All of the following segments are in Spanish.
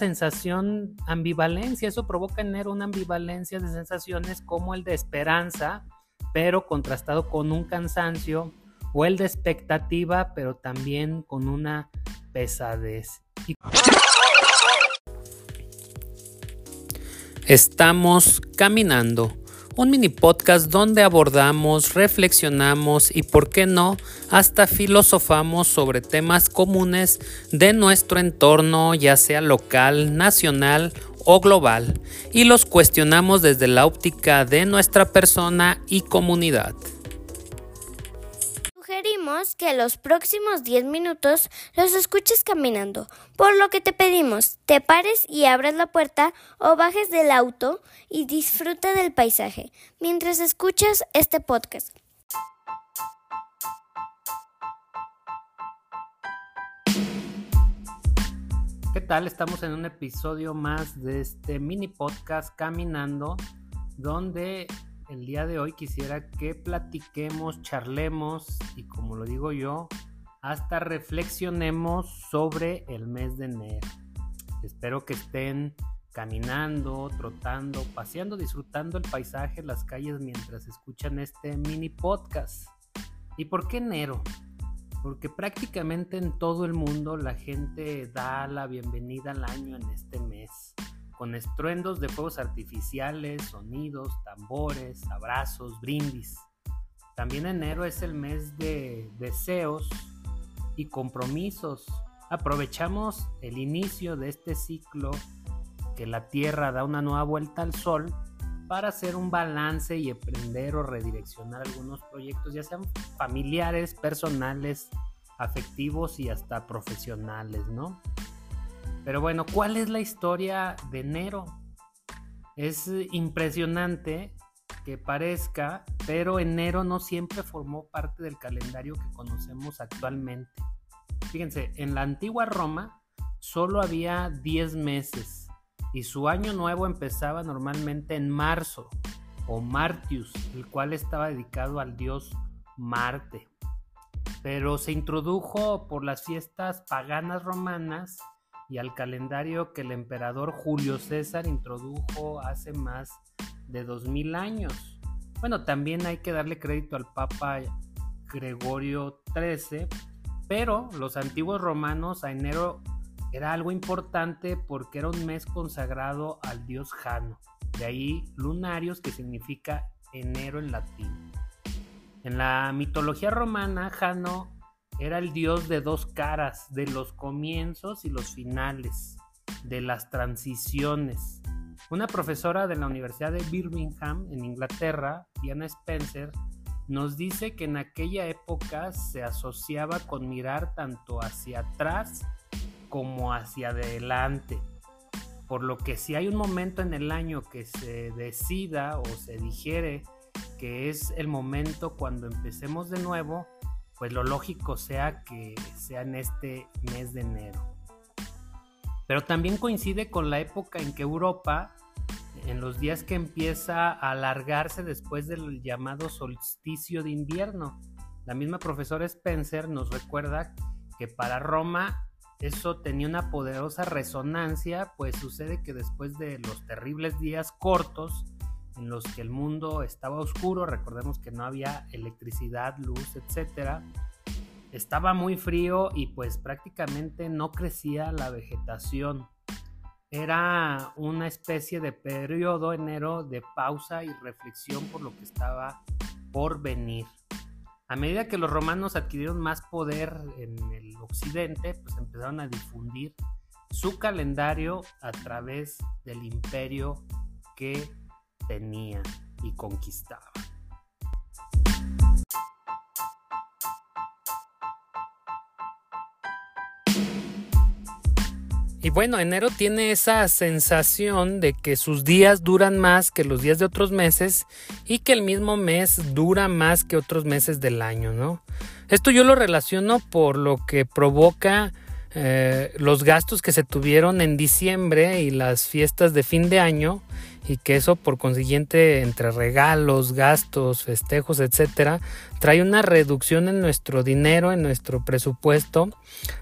sensación, ambivalencia, eso provoca en enero una ambivalencia de sensaciones como el de esperanza, pero contrastado con un cansancio, o el de expectativa, pero también con una pesadez. Estamos caminando un mini podcast donde abordamos, reflexionamos y, por qué no, hasta filosofamos sobre temas comunes de nuestro entorno, ya sea local, nacional o global, y los cuestionamos desde la óptica de nuestra persona y comunidad sugerimos que los próximos 10 minutos los escuches caminando, por lo que te pedimos te pares y abras la puerta o bajes del auto y disfruta del paisaje mientras escuchas este podcast. ¿Qué tal? Estamos en un episodio más de este mini podcast Caminando, donde el día de hoy quisiera que platiquemos, charlemos y como lo digo yo, hasta reflexionemos sobre el mes de enero. Espero que estén caminando, trotando, paseando, disfrutando el paisaje, las calles mientras escuchan este mini podcast. ¿Y por qué enero? Porque prácticamente en todo el mundo la gente da la bienvenida al año en este mes con estruendos de fuegos artificiales, sonidos, tambores, abrazos, brindis. También enero es el mes de deseos y compromisos. Aprovechamos el inicio de este ciclo que la Tierra da una nueva vuelta al Sol para hacer un balance y emprender o redireccionar algunos proyectos, ya sean familiares, personales, afectivos y hasta profesionales, ¿no? Pero bueno, ¿cuál es la historia de enero? Es impresionante que parezca, pero enero no siempre formó parte del calendario que conocemos actualmente. Fíjense, en la antigua Roma solo había 10 meses y su año nuevo empezaba normalmente en marzo o Martius, el cual estaba dedicado al dios Marte. Pero se introdujo por las fiestas paganas romanas y al calendario que el emperador Julio César introdujo hace más de 2000 años. Bueno, también hay que darle crédito al Papa Gregorio XIII, pero los antiguos romanos a enero era algo importante porque era un mes consagrado al dios Jano, de ahí lunarios que significa enero en latín. En la mitología romana, Jano era el dios de dos caras, de los comienzos y los finales, de las transiciones. Una profesora de la Universidad de Birmingham, en Inglaterra, Diana Spencer, nos dice que en aquella época se asociaba con mirar tanto hacia atrás como hacia adelante. Por lo que si hay un momento en el año que se decida o se digiere que es el momento cuando empecemos de nuevo, pues lo lógico sea que sea en este mes de enero. Pero también coincide con la época en que Europa, en los días que empieza a alargarse después del llamado solsticio de invierno. La misma profesora Spencer nos recuerda que para Roma eso tenía una poderosa resonancia, pues sucede que después de los terribles días cortos, en los que el mundo estaba oscuro, recordemos que no había electricidad, luz, etcétera. Estaba muy frío y pues prácticamente no crecía la vegetación. Era una especie de periodo enero de pausa y reflexión por lo que estaba por venir. A medida que los romanos adquirieron más poder en el occidente, pues empezaron a difundir su calendario a través del imperio que tenía y conquistaba. Y bueno, enero tiene esa sensación de que sus días duran más que los días de otros meses y que el mismo mes dura más que otros meses del año, ¿no? Esto yo lo relaciono por lo que provoca eh, los gastos que se tuvieron en diciembre y las fiestas de fin de año y que eso por consiguiente entre regalos, gastos, festejos, etcétera, trae una reducción en nuestro dinero, en nuestro presupuesto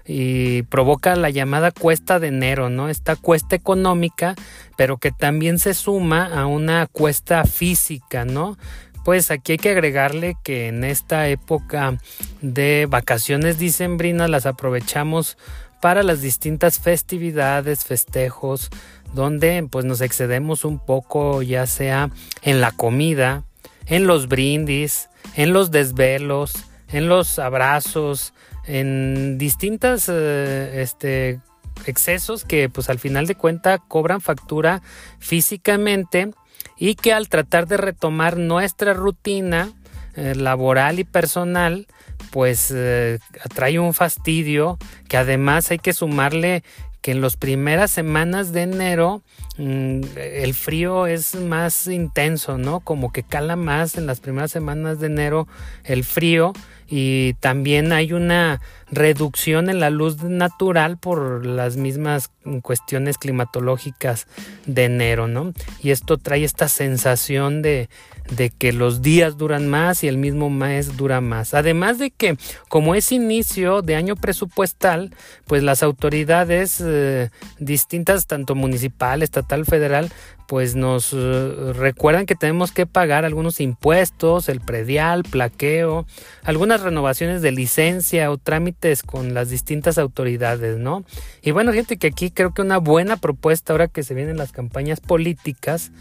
y provoca la llamada cuesta de enero, ¿no? Esta cuesta económica, pero que también se suma a una cuesta física, ¿no? Pues aquí hay que agregarle que en esta época de vacaciones dicembrinas las aprovechamos para las distintas festividades, festejos, donde pues nos excedemos un poco ya sea en la comida, en los brindis, en los desvelos, en los abrazos, en distintas eh, este, excesos que pues al final de cuenta cobran factura físicamente y que al tratar de retomar nuestra rutina eh, laboral y personal pues eh, trae un fastidio que además hay que sumarle que en las primeras semanas de enero mm, el frío es más intenso, ¿no? Como que cala más en las primeras semanas de enero el frío y también hay una reducción en la luz natural por las mismas cuestiones climatológicas de enero, ¿no? Y esto trae esta sensación de, de que los días duran más y el mismo mes dura más. Además de que como es inicio de año presupuestal, pues las autoridades eh, distintas, tanto municipal, estatal, federal, pues nos eh, recuerdan que tenemos que pagar algunos impuestos, el predial, plaqueo, algunas renovaciones de licencia o trámites con las distintas autoridades, ¿no? Y bueno, gente, que aquí creo que una buena propuesta ahora que se vienen las campañas políticas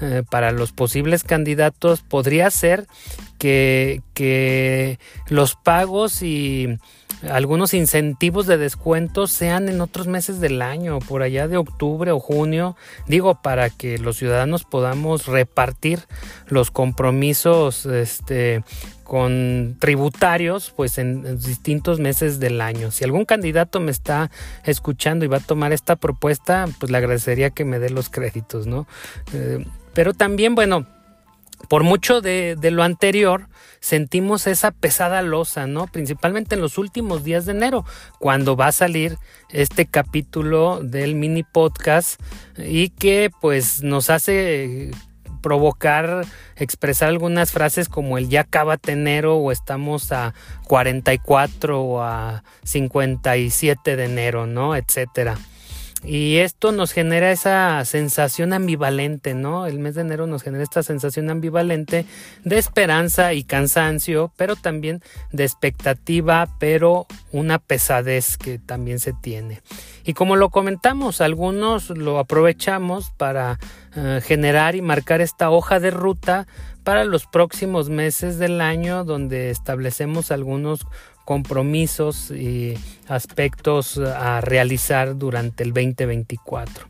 eh, para los posibles candidatos podría ser que, que los pagos y algunos incentivos de descuentos sean en otros meses del año, por allá de octubre o junio, digo, para que los ciudadanos podamos repartir los compromisos este, con tributarios pues en, distintos meses del año. Si algún candidato me está escuchando y va a tomar esta propuesta, pues le agradecería que me dé los créditos, ¿no? Eh, pero también, bueno, por mucho de, lo anterior, sentimos esa pesada losa, ¿no? Principalmente en los últimos días de enero, cuando va a salir este capítulo del mini podcast y que pues nos hace provocar expresar algunas frases como el ya acaba enero o estamos a 44 o a 57 de enero, ¿no? etcétera. Y esto nos genera esa sensación ambivalente, ¿no? El mes de enero nos genera esta sensación ambivalente de esperanza y cansancio, pero también de expectativa, pero una pesadez que también se tiene. Y como lo comentamos, algunos lo aprovechamos para eh, generar y marcar esta hoja de ruta para los próximos meses del año donde establecemos algunos compromisos y aspectos a realizar durante el 2024.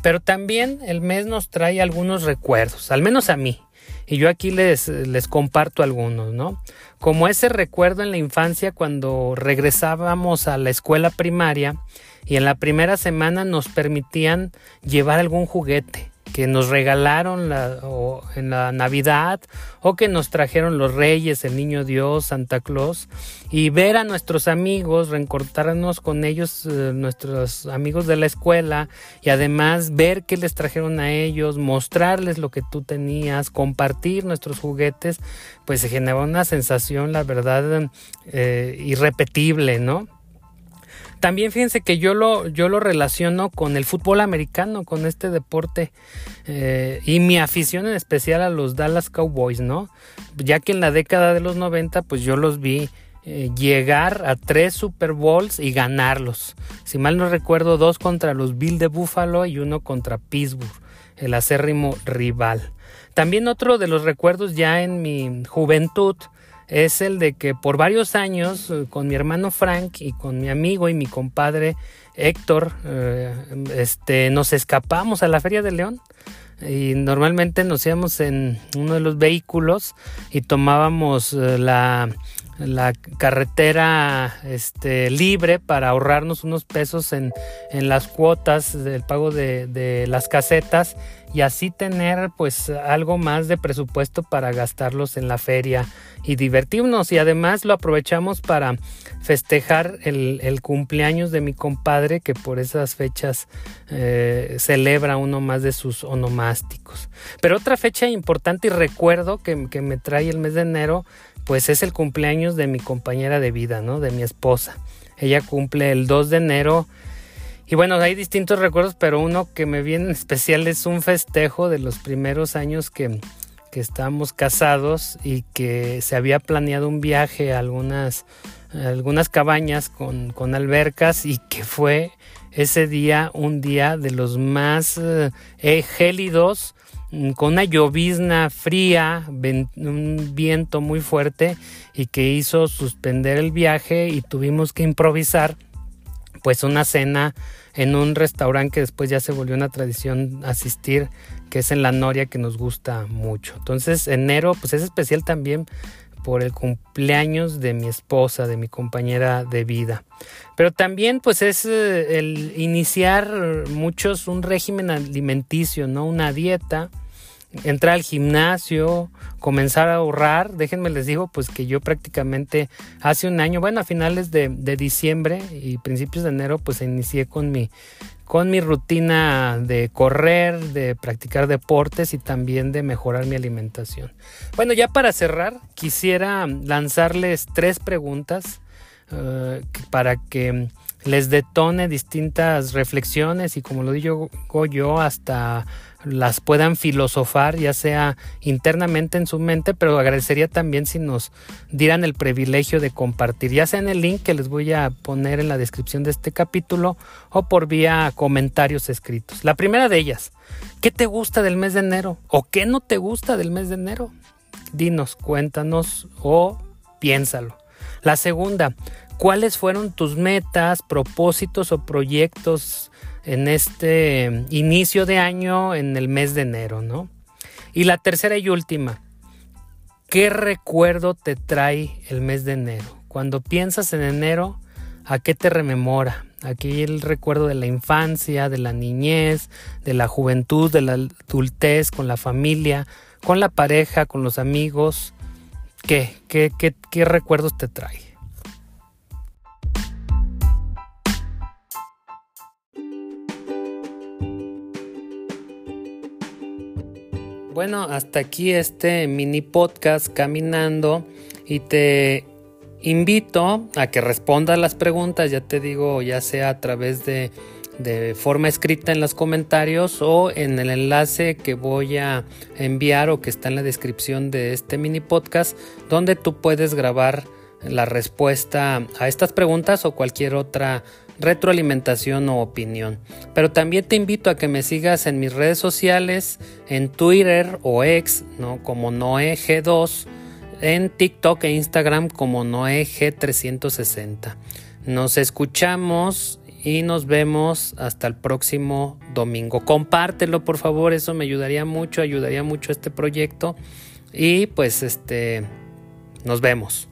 Pero también el mes nos trae algunos recuerdos, al menos a mí. Y yo aquí les, les comparto algunos, ¿no? Como ese recuerdo en la infancia cuando regresábamos a la escuela primaria y en la primera semana nos permitían llevar algún juguete que nos regalaron la, en la Navidad o que nos trajeron los Reyes, el Niño Dios, Santa Claus y ver a nuestros amigos, reencontrarnos con ellos, eh, nuestros amigos de la escuela y además ver qué les trajeron a ellos, mostrarles lo que tú tenías, compartir nuestros juguetes, pues se generaba una sensación, la verdad, eh, irrepetible, ¿no? También fíjense que yo lo, yo lo relaciono con el fútbol americano, con este deporte eh, y mi afición en especial a los Dallas Cowboys, ¿no? Ya que en la década de los 90 pues yo los vi eh, llegar a tres Super Bowls y ganarlos. Si mal no recuerdo, dos contra los Bill de Buffalo y uno contra Pittsburgh, el acérrimo rival. También otro de los recuerdos ya en mi juventud es el de que por varios años eh, con mi hermano Frank y con mi amigo y mi compadre Héctor, eh, este, nos escapamos a la Feria de León. Y normalmente nos íbamos en uno de los vehículos y tomábamos eh, la la carretera este, libre para ahorrarnos unos pesos en, las cuotas del pago de, de, las casetas y así tener pues algo más de presupuesto para gastarlos en la feria y divertirnos y además lo aprovechamos para festejar el, cumpleaños de mi compadre que por esas fechas eh, celebra uno más de sus onomásticos. Pero otra fecha importante y recuerdo que, que me trae el mes de enero pues es el cumpleaños de mi compañera de vida, ¿no? De mi esposa. Ella cumple el 2 de enero. Y bueno, hay distintos recuerdos, pero uno que me viene en especial es un festejo de los primeros años que, que estábamos casados y que se había planeado un viaje a algunas, algunas cabañas con, con albercas y que fue ese día un día de los más eh, gélidos con una llovizna fría, un viento muy fuerte y que hizo suspender el viaje y tuvimos que improvisar pues una cena en un restaurante que después ya se volvió una tradición asistir, que es en la Noria que nos gusta mucho. Entonces enero pues es especial también por el cumpleaños de mi esposa, de mi compañera de vida. Pero también pues es eh, el iniciar muchos un régimen alimenticio, ¿no? Una dieta entrar al gimnasio, comenzar a ahorrar. Déjenme les digo, pues que yo prácticamente hace un año, bueno, a finales de, diciembre y principios de enero, pues inicié con mi, con mi rutina de correr, de practicar deportes y también de mejorar mi alimentación. Bueno, ya para cerrar, quisiera lanzarles tres preguntas eh, para que les detone distintas reflexiones y como lo digo yo hasta las puedan filosofar, ya sea internamente en su mente, pero agradecería también si nos dieran el privilegio de compartir, ya sea en el link que les voy a poner en la descripción de este capítulo o por vía comentarios escritos. La primera de ellas, ¿qué te gusta del mes de enero? ¿O qué no te gusta del mes de enero? Dinos, cuéntanos o piénsalo. La segunda, ¿cuáles fueron tus metas, propósitos o proyectos en este inicio de año en el mes de enero, ¿no? Y la tercera y última, ¿qué recuerdo te trae el mes de enero? Cuando piensas en enero, ¿a qué te rememora? Aquí el recuerdo de la infancia, de la niñez, de la juventud, de la adultez, con la familia, con la pareja, con los amigos. ¿Qué, qué, qué, qué recuerdos te trae? Bueno, hasta aquí este mini podcast caminando y te invito a que respondas las preguntas, ya te digo, ya sea a través de, de forma escrita en los comentarios o en el enlace que voy a enviar o que está en la descripción de este mini podcast, donde tú puedes grabar la respuesta a estas preguntas o cualquier otra retroalimentación o opinión. Pero también te invito a que me sigas en mis redes sociales, en Twitter o X, ¿no? como NoeG2, en TikTok e Instagram como NoeG360. Nos escuchamos y nos vemos hasta el próximo domingo. Compártelo, por favor, eso me ayudaría mucho, ayudaría mucho a este proyecto. Y pues este, nos vemos.